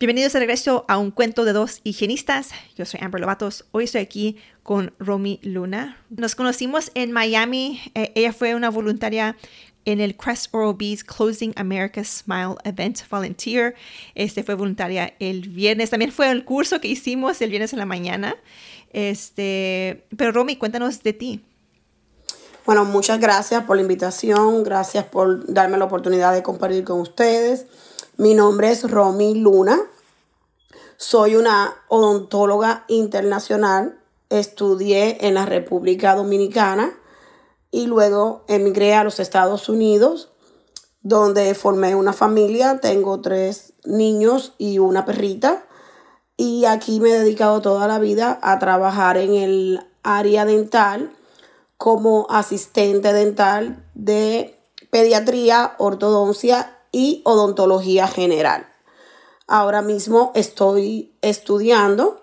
Bienvenidos de regreso a un cuento de dos higienistas. Yo soy Amber Lovatos. Hoy estoy aquí con Romy Luna. Nos conocimos en Miami. Eh, ella fue una voluntaria en el Crest Oral Closing America's Smile Event Volunteer. Este fue voluntaria el viernes. También fue el curso que hicimos el viernes en la mañana. Este, pero Romy, cuéntanos de ti. Bueno, muchas gracias por la invitación. Gracias por darme la oportunidad de compartir con ustedes. Mi nombre es Romy Luna. Soy una odontóloga internacional. Estudié en la República Dominicana y luego emigré a los Estados Unidos, donde formé una familia. Tengo tres niños y una perrita. Y aquí me he dedicado toda la vida a trabajar en el área dental como asistente dental de pediatría, ortodoncia y odontología general. Ahora mismo estoy estudiando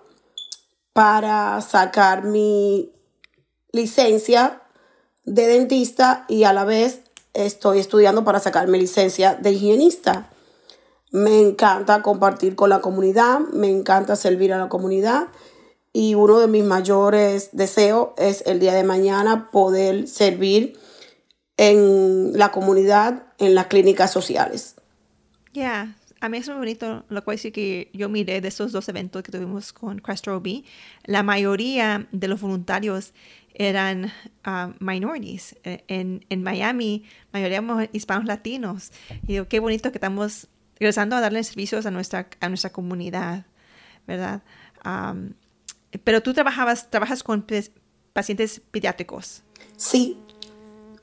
para sacar mi licencia de dentista y a la vez estoy estudiando para sacar mi licencia de higienista. Me encanta compartir con la comunidad, me encanta servir a la comunidad y uno de mis mayores deseos es el día de mañana poder servir en la comunidad, en las clínicas sociales. Ya, a mí es muy bonito lo cual sí que yo miré de esos dos eventos que tuvimos con Crest OB. La mayoría de los voluntarios eran uh, minorities. E, en, en, Miami, mayoría hispanos latinos. Y digo, qué bonito que estamos regresando a darle servicios a nuestra, a nuestra comunidad, ¿verdad? Um, pero tú trabajabas, trabajas con pacientes pediátricos. Sí,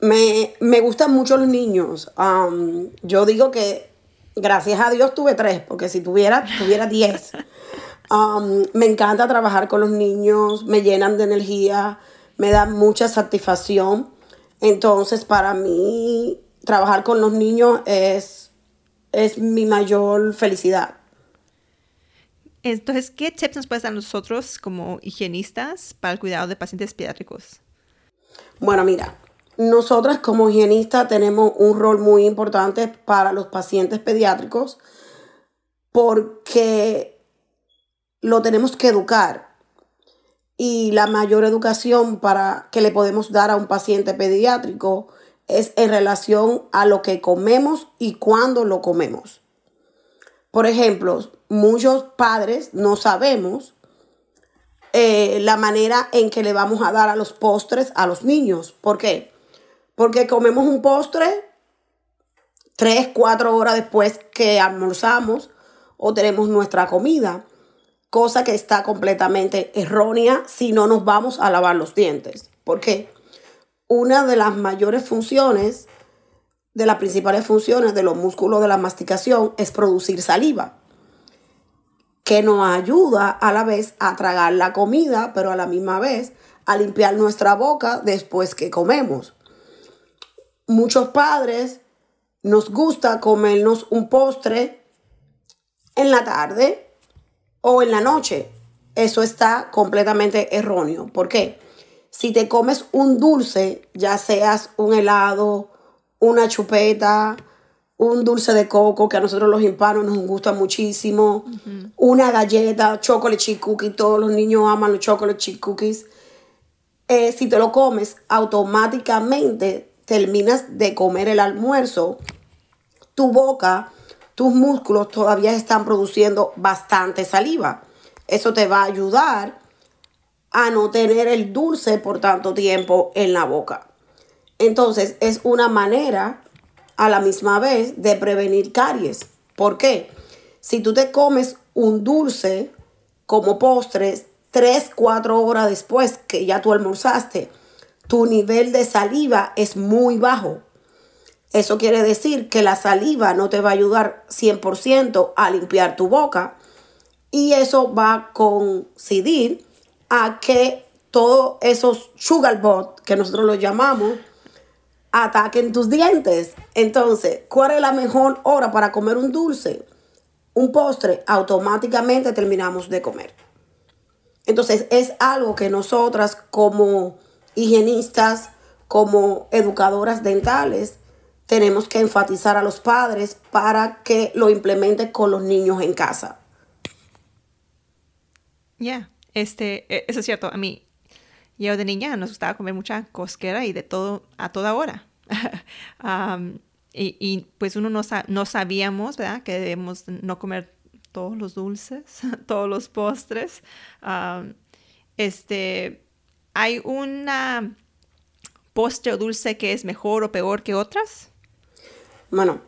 me, me gustan mucho los niños. Um, yo digo que gracias a Dios tuve tres, porque si tuviera, tuviera diez. Um, me encanta trabajar con los niños, me llenan de energía, me da mucha satisfacción. Entonces, para mí, trabajar con los niños es, es mi mayor felicidad. Entonces, ¿qué tips nos puedes dar nosotros como higienistas para el cuidado de pacientes pediátricos? Bueno, mira, nosotras como higienistas tenemos un rol muy importante para los pacientes pediátricos porque lo tenemos que educar. Y la mayor educación para que le podemos dar a un paciente pediátrico es en relación a lo que comemos y cuándo lo comemos. Por ejemplo, muchos padres no sabemos eh, la manera en que le vamos a dar a los postres a los niños. ¿Por qué? Porque comemos un postre tres, cuatro horas después que almorzamos o tenemos nuestra comida, cosa que está completamente errónea si no nos vamos a lavar los dientes. Porque una de las mayores funciones, de las principales funciones de los músculos de la masticación es producir saliva, que nos ayuda a la vez a tragar la comida, pero a la misma vez a limpiar nuestra boca después que comemos muchos padres nos gusta comernos un postre en la tarde o en la noche. Eso está completamente erróneo. ¿Por qué? Si te comes un dulce, ya seas un helado, una chupeta, un dulce de coco que a nosotros los hispanos nos gusta muchísimo, una galleta, chocolate chip cookie, todos los niños aman los chocolate chip cookies. Eh, si te lo comes, automáticamente terminas de comer el almuerzo, tu boca, tus músculos todavía están produciendo bastante saliva. Eso te va a ayudar a no tener el dulce por tanto tiempo en la boca. Entonces es una manera a la misma vez de prevenir caries. ¿Por qué? Si tú te comes un dulce como postres 3, 4 horas después que ya tú almorzaste, tu nivel de saliva es muy bajo. Eso quiere decir que la saliva no te va a ayudar 100% a limpiar tu boca y eso va a coincidir a que todos esos sugar bot que nosotros los llamamos ataquen tus dientes. Entonces, ¿cuál es la mejor hora para comer un dulce? Un postre, automáticamente terminamos de comer. Entonces, es algo que nosotras como higienistas, como educadoras dentales, tenemos que enfatizar a los padres para que lo implementen con los niños en casa. Ya, este, e, eso es cierto. A mí, yo de niña nos gustaba comer mucha cosquera y de todo a toda hora. y, pues uno no, no sabíamos, ¿verdad? Que debemos no comer todos los dulces, todos los postres. este, ¿hay una postre o dulce que es mejor o peor que otras? Bueno,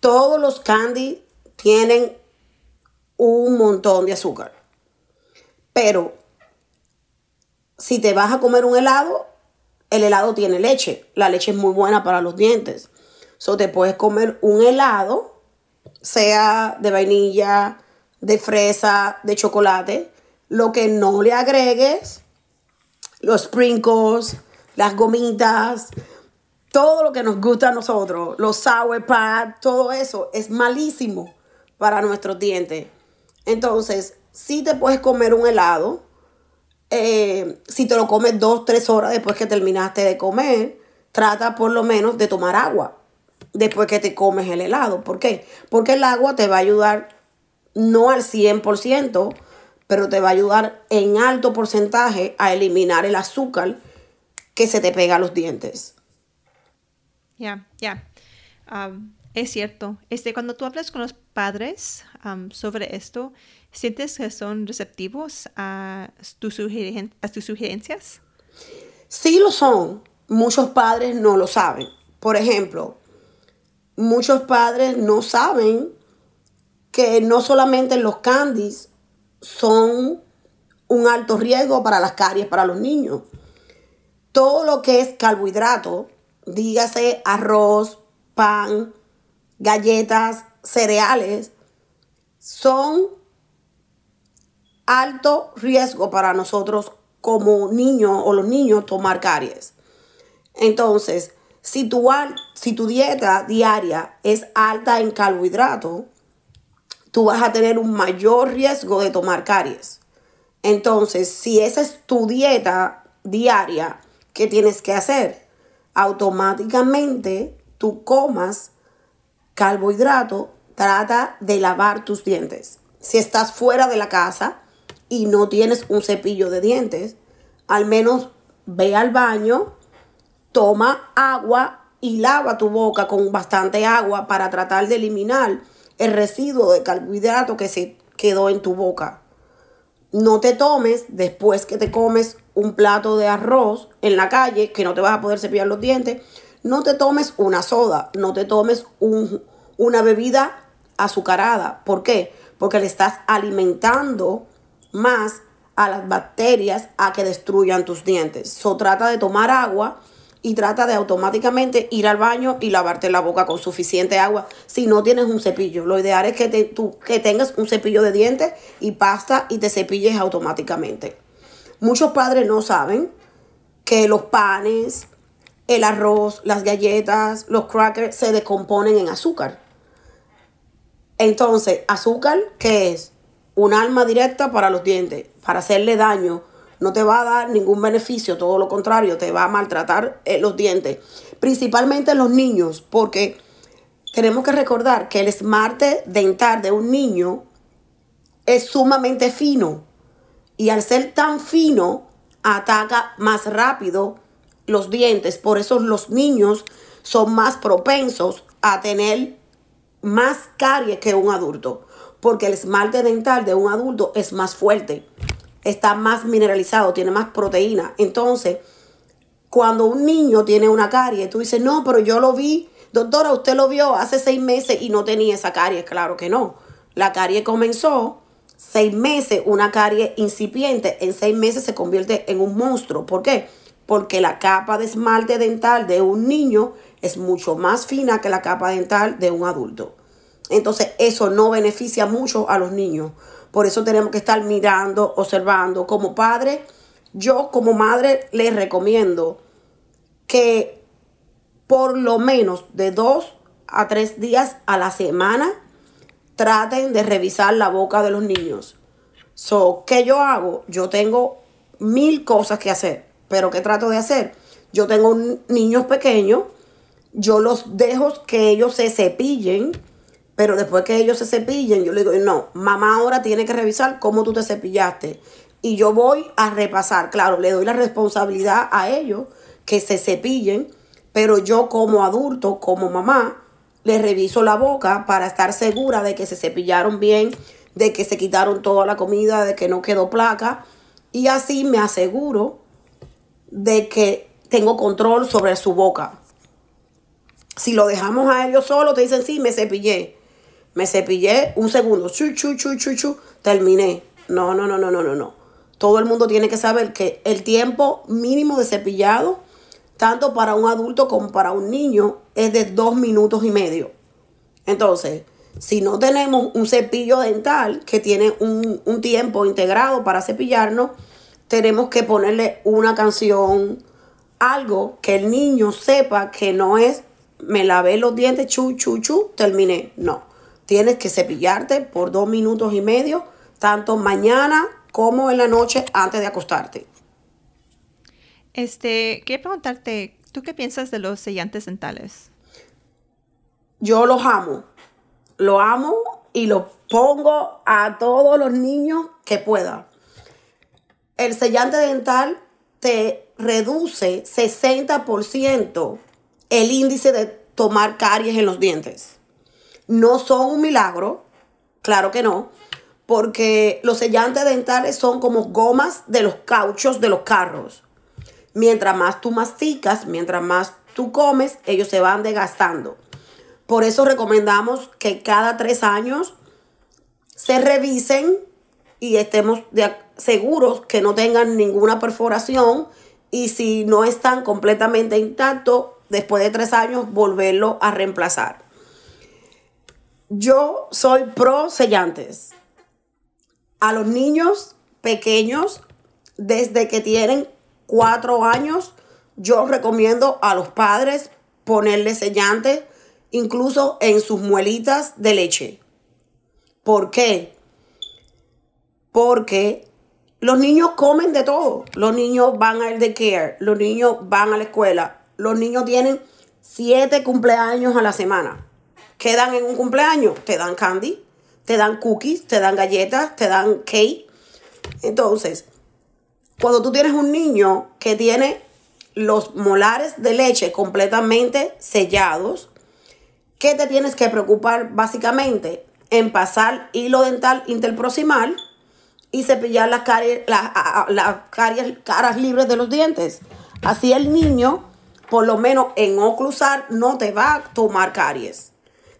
todos los candy tienen un montón de azúcar. Pero si te vas a comer un helado, el helado tiene leche. La leche es muy buena para los dientes. So te puedes comer un helado, sea de vainilla, de fresa, de chocolate. Lo que no le agregues, los sprinkles, las gomitas, todo lo que nos gusta a nosotros, los sour pad, todo eso es malísimo para nuestros dientes. Entonces, si te puedes comer un helado, eh, si te lo comes dos, tres horas después que terminaste de comer, trata por lo menos de tomar agua después que te comes el helado. ¿Por qué? Porque el agua te va a ayudar no al 100%, pero te va a ayudar en alto porcentaje a eliminar el azúcar que se te pega a los dientes. Ya, ya. es cierto. Este, cuando tú hablas con los padres sobre esto, ¿sientes que son receptivos a, tus a tus sugerencias? Sí lo son. Muchos padres no lo saben. Por ejemplo, muchos padres no saben que no solamente los candies son un alto riesgo para las caries para los niños. Todo lo que es carbohidrato, dígase arroz, pan, galletas, cereales, son alto riesgo para nosotros como niños o los niños tomar caries. Entonces, si tu, si tu dieta diaria es alta en carbohidrato, tú vas a tener un mayor riesgo de tomar caries. Entonces, si esa es tu dieta diaria, ¿qué tienes que hacer? automáticamente tú comas carbohidrato, trata de lavar tus dientes. Si estás fuera de la casa y no tienes un cepillo de dientes, al menos ve al baño, toma agua y lava tu boca con bastante agua para tratar de eliminar el residuo de carbohidrato que se quedó en tu boca. No te tomes después que te comes un plato de arroz en la calle, que no te vas a poder cepillar los dientes, no te tomes una soda, no te tomes una bebida azucarada. ¿Por qué? Porque le estás alimentando más a las bacterias a que destruyan tus dientes. So trata de tomar agua y trata de automáticamente ir al baño y lavarte la boca con suficiente agua si no tienes un cepillo. Lo ideal es que, tú, que tengas un cepillo de dientes y pasta y te cepilles automáticamente. Muchos padres no saben que los panes, el arroz, las galletas, los crackers se descomponen en azúcar. Entonces, azúcar, ¿qué es? Un arma directa para los dientes, para hacerle daño. No te va a dar ningún beneficio, todo lo contrario, te va a maltratar eh, los dientes. Principalmente los niños, porque tenemos que recordar que el esmarte dental de un niño es sumamente fino y al ser tan fino ataca más rápido los dientes. Por eso los niños son más propensos a tener más caries que un adulto. Porque el esmalte dental de un adulto es más fuerte. Está más mineralizado, tiene más proteína. Entonces, cuando un niño tiene una carie, tú dices, no, pero yo lo vi. Doctora, usted lo vio hace seis meses y no tenía esa carie. Claro que no. La carie comenzó seis meses una carie incipiente, en seis meses se convierte en un monstruo. ¿Por qué? porque la capa de esmalte dental de un niño es mucho más fina que la capa dental de un adulto. Entonces eso no beneficia mucho a los niños. Por eso tenemos que estar mirando, observando. Como padre, yo como madre les recomiendo que por lo menos de dos a tres días a la semana traten de revisar la boca de los niños. So, ¿qué yo hago? Yo tengo mil cosas que hacer, pero ¿qué trato de hacer? Yo tengo niños pequeños, yo los dejo que ellos se cepillen, pero después que ellos se cepillen, yo le digo, no, mamá ahora tiene que revisar cómo tú te cepillaste. Y yo voy a repasar, claro, le doy la responsabilidad a ellos que se cepillen, pero yo como adulto, como mamá, les reviso la boca para estar segura de que se cepillaron bien, de que se quitaron toda la comida, de que no quedó placa. Y así me aseguro de que tengo control sobre su boca. Si lo dejamos a ellos solos, te dicen, sí, me cepillé. Me cepillé un segundo, chu, chu, chu, chu, chu, terminé. No, no, no, no, no, no, no. Todo el mundo tiene que saber que el tiempo mínimo de cepillado tanto para un adulto como para un niño, es de dos minutos y medio. Entonces, si no tenemos un cepillo dental que tiene un, un tiempo integrado para cepillarnos, tenemos que ponerle una canción, algo que el niño sepa que no es me lavé los dientes, chu, chu, chu, terminé. No, tienes que cepillarte por dos minutos y medio, tanto mañana como en la noche antes de acostarte. Este, quería preguntarte, ¿tú qué piensas de los sellantes dentales? Yo los amo. Lo amo y lo pongo a todos los niños que pueda. El sellante dental te reduce 60% el índice de tomar caries en los dientes. No son un milagro, claro que no, porque los sellantes dentales son como gomas de los cauchos de los carros mientras más tú masticas, mientras más tú comes, ellos se van desgastando. Por eso recomendamos que cada tres años se revisen y estemos seguros que no tengan ninguna perforación y si no están completamente intactos, después de tres años volverlo a reemplazar. Yo soy pro sellantes. A los niños pequeños, desde que tienen cuatro años, yo recomiendo a los padres ponerle sellante incluso en sus muelitas de leche. ¿Por qué? Porque los niños comen de todo. Los niños van al daycare, los niños van a la escuela, los niños tienen siete cumpleaños a la semana. Quedan en un cumpleaños, te dan candy, te dan cookies, te dan galletas, te dan cake. Entonces, cuando tú tienes un niño que tiene los molares de leche completamente sellados, ¿qué te tienes que preocupar básicamente? En pasar hilo dental interproximal y cepillar las, caries, las, caras libres de los dientes. Así el niño, por lo menos en oclusar, no te va a tomar caries.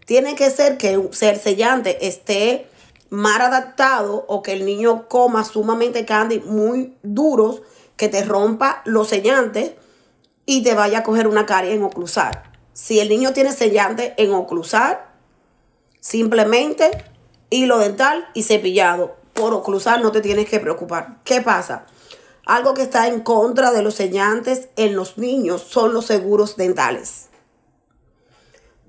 Tiene que ser que ser sellante esté mal adaptado o que el niño coma sumamente candy muy duros que te rompa los sellantes y te vaya a coger una carie en oclusar. Si el niño tiene sellante en oclusar, simplemente hilo dental y cepillado. Por oclusar no te tienes que preocupar. ¿Qué pasa? Algo que está en contra de los sellantes en los niños son los seguros dentales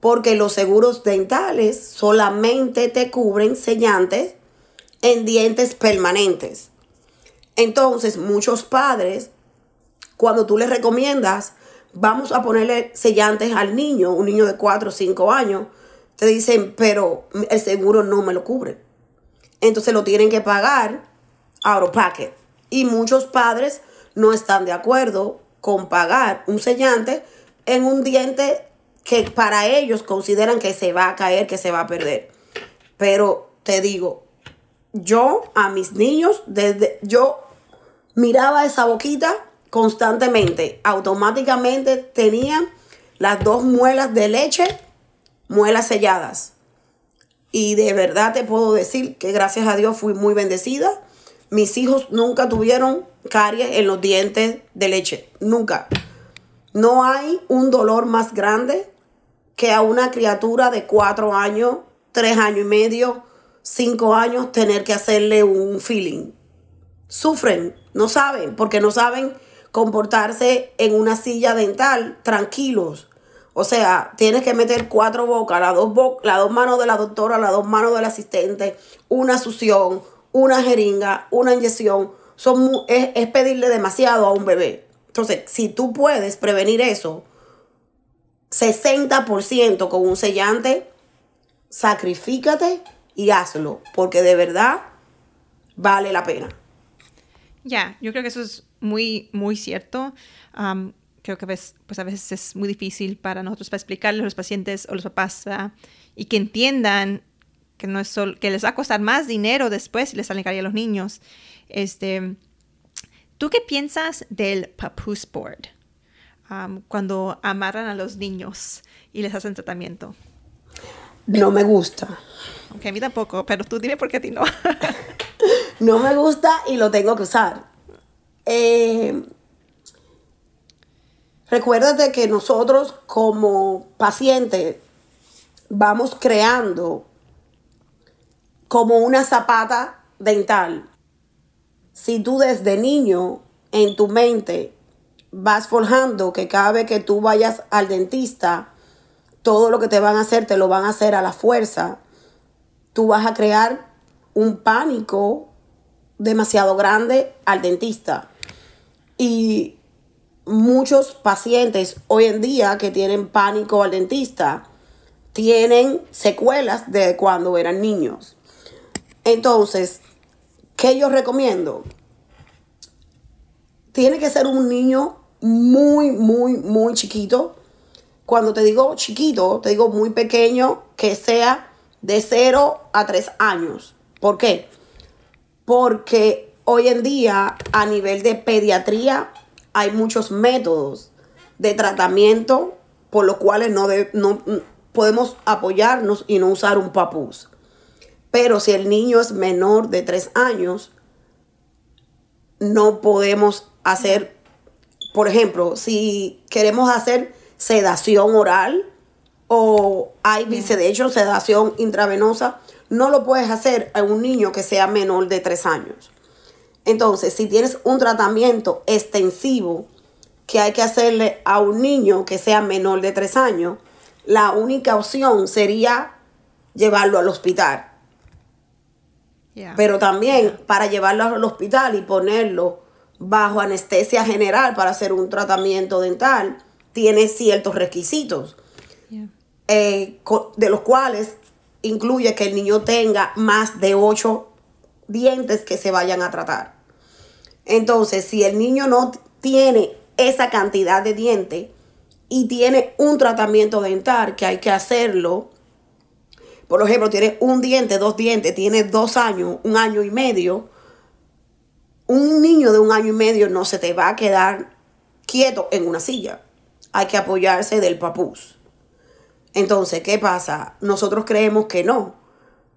porque los seguros dentales solamente te cubren sellantes en dientes permanentes. Entonces, muchos padres, cuando tú les recomiendas, vamos a ponerle sellantes al niño, un niño de 4 o 5 años, te dicen, pero el seguro no me lo cubre. Entonces lo tienen que pagar out of pocket. Y muchos padres no están de acuerdo con pagar un sellante en un diente que para ellos consideran que se va a caer, que se va a perder. Pero te digo, yo a mis niños, desde yo miraba esa boquita constantemente, automáticamente tenían las dos muelas de leche, muelas selladas. Y de verdad te puedo decir que gracias a Dios fui muy bendecida Mis hijos nunca tuvieron caries en los dientes de leche, nunca. No hay un dolor más grande que a una criatura de cuatro años, tres años y medio, cinco años, tener que hacerle un feeling. Sufren, no saben, porque no saben comportarse en una silla dental tranquilos. O sea, tienes que meter cuatro bocas, las dos, las dos manos de la doctora, las dos manos del asistente, una succión, una jeringa, una inyección. Son, es, es pedirle demasiado a un bebé. Entonces, si tú puedes prevenir eso, 60% con un sellante, sacrifícate y hazlo, porque de verdad vale la pena. Ya, yo creo que eso es muy, muy cierto. creo que a veces, pues a veces es muy difícil para nosotros para explicarles a los pacientes o los papás y que entiendan que no es solo, que les va a costar más dinero después si les salen caer a los niños. Este, ¿Tú qué piensas del papoose board? Cuando amarran a los niños y les hacen tratamiento. No me gusta. Aunque a mí tampoco, pero tú dime por qué a ti no. no me gusta y lo tengo que usar. Eh, recuérdate que nosotros como pacientes vamos creando como una zapata dental. Si tú desde niño en tu mente vas forjando que cada vez que tú vayas al dentista, todo lo que te van a hacer te lo van a hacer a la fuerza, tú vas a crear un pánico demasiado grande al dentista. Y muchos pacientes hoy en día que tienen pánico al dentista tienen secuelas de cuando eran niños. Entonces, ¿qué yo recomiendo? Tiene que ser un niño muy, muy, muy chiquito. Cuando te digo chiquito, te digo muy pequeño, que sea de 0 a 3 años. ¿Por qué? Porque hoy en día a nivel de pediatría hay muchos métodos de tratamiento por los cuales no, no podemos apoyarnos y no usar un papús. Pero si el niño es menor de 3 años, no podemos hacer, por ejemplo, si queremos hacer sedación oral o hay de hecho sedación intravenosa, no lo puedes hacer a un niño que sea menor de 3 años. Entonces, si tienes un tratamiento extensivo que hay que hacerle a un niño que sea menor de 3 años, la única opción sería llevarlo al hospital. Pero también para llevarlo al hospital y ponerlo bajo anestesia general para hacer un tratamiento dental, tiene ciertos requisitos, eh, de los cuales incluye que el niño tenga más de 8 dientes que se vayan a tratar. Entonces, si el niño no tiene esa cantidad de dientes y tiene un tratamiento dental que hay que hacerlo, por ejemplo, tiene un diente, dos dientes, tiene dos años, un año y medio, un niño de un año y medio no se te va a quedar quieto en una silla. Hay que apoyarse del papús. Entonces, ¿qué pasa? Nosotros creemos que no.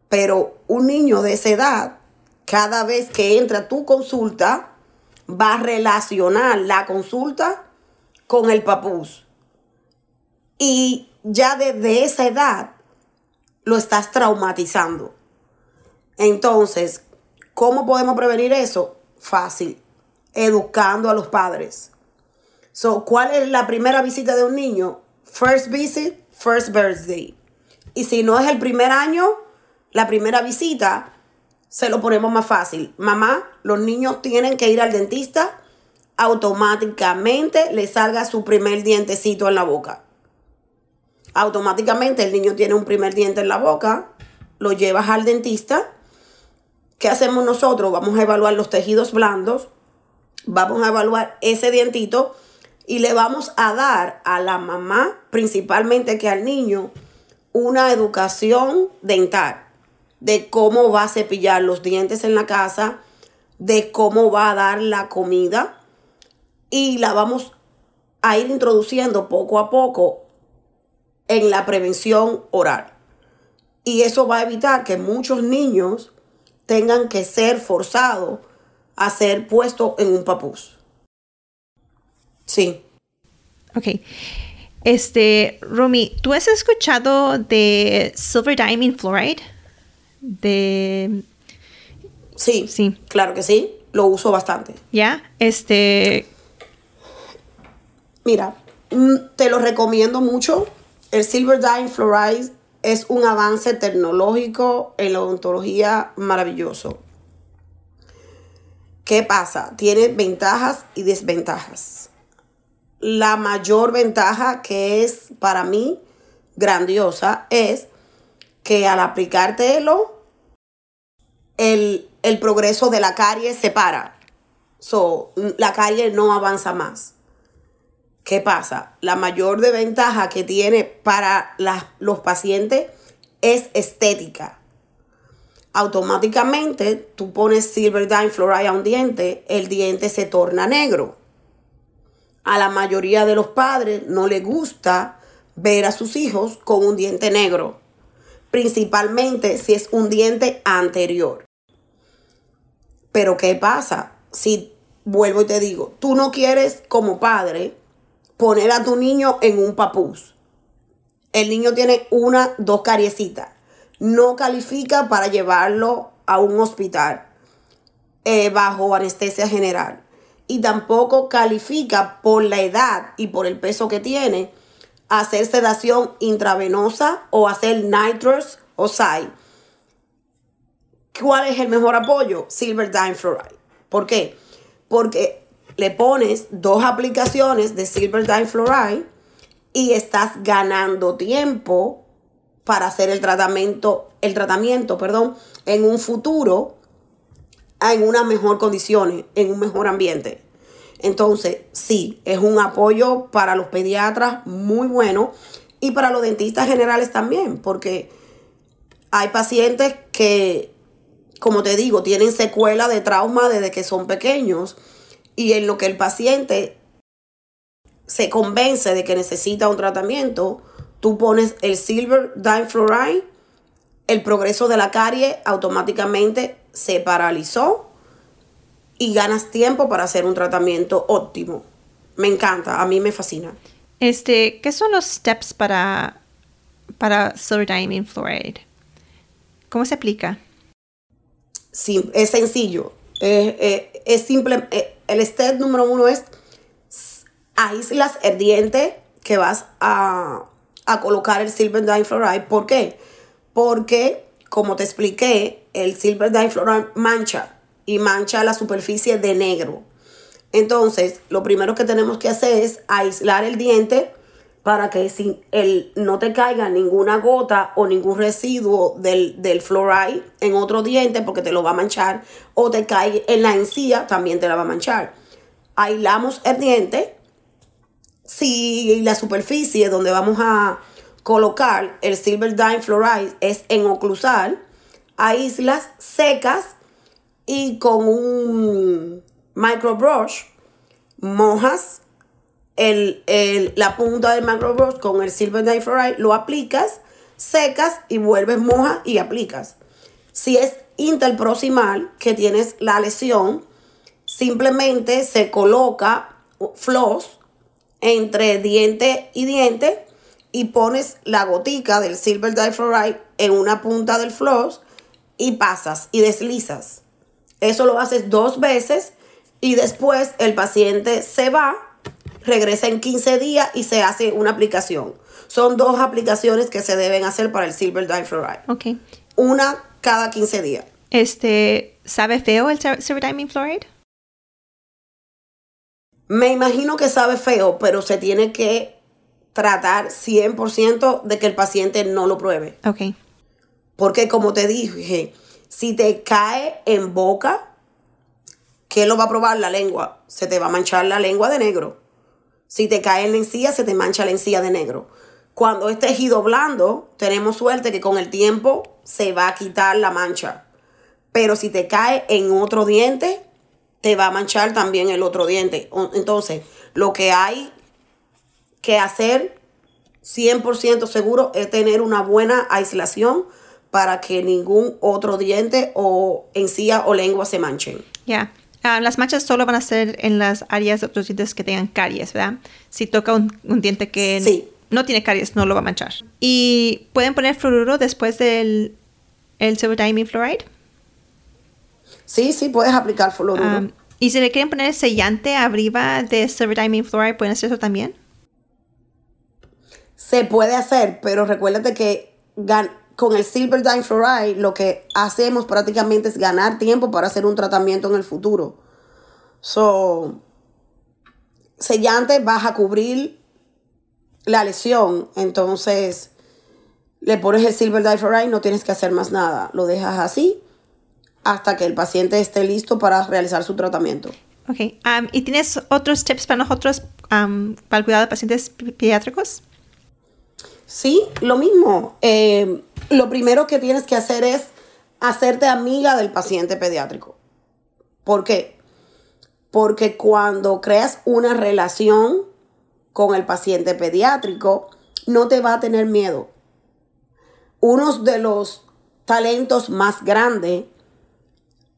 Pero un niño de esa edad, cada vez que entra a tu consulta, va a relacionar la consulta con el papús. Y ya desde esa edad lo estás traumatizando. Entonces, ¿cómo podemos prevenir eso? Fácil, educando a los padres. So, ¿cuál es la primera visita de un niño? First visit, first birthday. Y si no es el primer año, la primera visita, se lo ponemos más fácil. Mamá, los niños tienen que ir al dentista, automáticamente le salga su primer dientecito en la boca. Automáticamente el niño tiene un primer diente en la boca, lo llevas al dentista. ¿Qué hacemos nosotros? Vamos a evaluar los tejidos blandos, vamos a evaluar ese dientito y le vamos a dar a la mamá, principalmente que al niño, una educación dental de cómo va a cepillar los dientes en la casa, de cómo va a dar la comida y la vamos a ir introduciendo poco a poco en la prevención oral. Y eso va a evitar que muchos niños tengan que ser forzados a ser puesto en un papús. Sí. Ok. Este, Romy, ¿tú has escuchado de Silver Diamond Fluoride? De... Sí, Sí. claro que sí, lo uso bastante. ¿Ya? Este... Mira, mm, te lo recomiendo mucho. El Silver Dime Fluoride es un avance tecnológico en la odontología maravilloso. ¿Qué pasa? Tiene ventajas y desventajas. La mayor ventaja que es para mí grandiosa es que al aplicártelo, el, el progreso de la carie se para. So, la carie no avanza más. ¿Qué pasa? La mayor desventaja que tiene para los pacientes es estética. Automáticamente tú pones Silver Dime Fluoride a un diente, el diente se torna negro. A la mayoría de los padres no les gusta ver a sus hijos con un diente negro, principalmente si es un diente anterior. Pero ¿qué pasa? Si vuelvo y te digo, tú no quieres como padre poner a tu niño en un papús. El niño tiene una, dos cariecitas. No califica para llevarlo a un hospital eh, bajo anestesia general. Y tampoco califica por la edad y por el peso que tiene hacer sedación intravenosa o hacer nitrous o. ¿Cuál es el mejor apoyo? Silver Dime Fluoride. ¿Por qué? Porque le pones dos aplicaciones de Silver Dime Fluoride y estás ganando tiempo para hacer el tratamiento, el tratamiento, perdón, en un futuro en una mejor condiciones, en un mejor ambiente. Entonces, sí, es un apoyo para los pediatras muy bueno y para los dentistas generales también, porque hay pacientes que, como te digo, tienen secuela de trauma desde que son pequeños y en lo que el paciente se convence de que necesita un tratamiento, tú pones el Silver Dime Fluoride, el progreso de la carie automáticamente se paralizó y ganas tiempo para hacer un tratamiento óptimo. Me encanta, a mí me fascina. Este, ¿qué son los steps para, para Silver Fluoride? ¿Cómo se aplica? Sim- es sencillo. Eh, eh, es simple. eh, el step número uno es aíslas el diente que vas a, a colocar el Silver Dime Fluoride. ¿Por qué? Porque, como te expliqué, el Silver Dime Fluoride mancha y mancha la superficie de negro. Entonces, lo primero que tenemos que hacer es aislar el diente para que si el, no te caiga ninguna gota o ningún residuo del, del fluoride en otro diente porque te lo va a manchar o te cae en la encía también te la va a manchar. Aislamos el diente. Si la superficie donde vamos a colocar el Silver Dime Fluoride es en oclusal, aíslas secas y con un microbrush mojas el, el- la punta del microbrush con el silver fluoride, lo aplicas, secas y vuelves moja y aplicas. Si es interproximal, que tienes la lesión, simplemente se coloca floss entre diente y diente y pones la gotica del silver Dime fluoride en una punta del floss y pasas y deslizas. Eso lo haces dos veces y después el paciente se va, regresa en 15 días y se hace una aplicación. Son dos aplicaciones que se deben hacer para el Silver Dime Fluoride. Ok. Una cada 15 días. Este, ¿sabe feo el Sil- Silver Diamond Fluoride? Me imagino que sabe feo, pero se tiene que tratar 100% de que el paciente no lo pruebe. Ok. Porque como te dije, si te cae en boca, ¿qué lo va a probar? La lengua. Se te va a manchar la lengua de negro. Si te cae en la encía, se te mancha la encía de negro. Cuando es tejido blando, tenemos suerte que con el tiempo se va a quitar la mancha. Pero si te cae en otro diente, te va a manchar también el otro diente. Entonces, lo que hay que hacer 100% seguro es tener una buena aislación para que ningún otro diente o encía o lengua se manchen. Ya. Ah, las manchas solo van a ser en las áreas de otros dientes que tengan caries, ¿verdad? Si toca un, un diente que Sí. no tiene caries, no lo va a manchar. ¿Y pueden poner fluoruro después del el silver diamine fluoride? Sí, sí, puedes aplicar fluoruro. Um, y si le quieren poner sellante arriba de silver diamine fluoride, ¿pueden hacer eso también? Se puede hacer, pero recuérdate que gan- con el Silver Fluoride lo que hacemos prácticamente es ganar tiempo para hacer un tratamiento en el futuro. So, sellante vas a cubrir la lesión, entonces le pones el Silver Fluoride, no tienes que hacer más nada, lo dejas así hasta que el paciente esté listo para realizar su tratamiento. Ok. Um, ¿Y tienes otros tips para nosotros um, para el cuidado de pacientes pediátricos? Sí, lo mismo. Eh, lo primero que tienes que hacer es hacerte amiga del paciente pediátrico. ¿Por qué? Porque cuando creas una relación con el paciente pediátrico, no te va a tener miedo. Uno de los talentos más grandes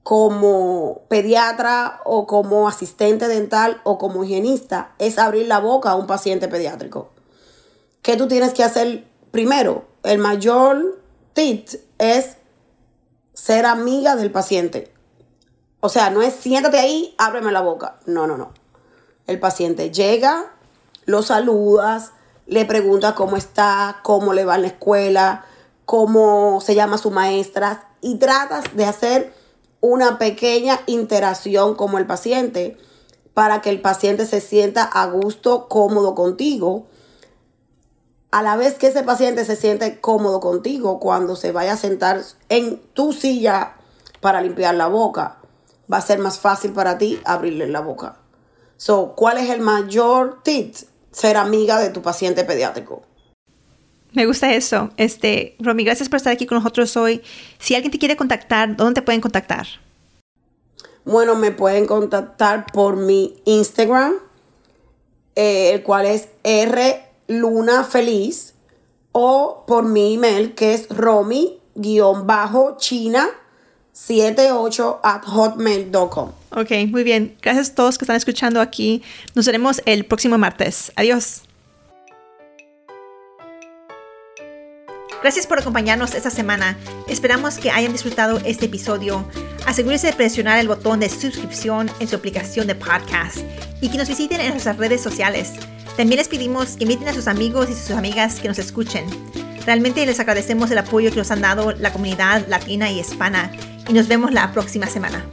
como pediatra o como asistente dental o como higienista es abrir la boca a un paciente pediátrico. ¿Qué tú tienes que hacer primero? El mayor es ser amiga del paciente. O sea, no es siéntate ahí, ábreme la boca. No, no, no. El paciente llega, lo saludas, le preguntas cómo está, cómo le va en la escuela, cómo se llama su maestra y tratas de hacer una pequeña interacción como el paciente para que el paciente se sienta a gusto, cómodo contigo a la vez que ese paciente se siente cómodo contigo cuando se vaya a sentar en tu silla para limpiar la boca, va a ser más fácil para ti abrirle la boca. So, ¿cuál es el mayor tip? Ser amiga de tu paciente pediátrico. Me gusta eso. Este, Romy, gracias por estar aquí con nosotros hoy. Si alguien te quiere contactar, ¿dónde te pueden contactar? Bueno, me pueden contactar por mi Instagram, eh, el cual es R Luna Feliz, o por mi email que es romy-china78 at hotmail.com. Ok, muy bien. Gracias a todos que están escuchando aquí. Nos veremos el próximo martes. Adiós. Gracias por acompañarnos esta semana. Esperamos que hayan disfrutado este episodio. Asegúrese de presionar el botón de suscripción en su aplicación de podcast y que nos visiten en nuestras redes sociales. También les pedimos que inviten a sus amigos y sus amigas que nos escuchen. Realmente les agradecemos el apoyo que nos han dado la comunidad latina y hispana y nos vemos la próxima semana.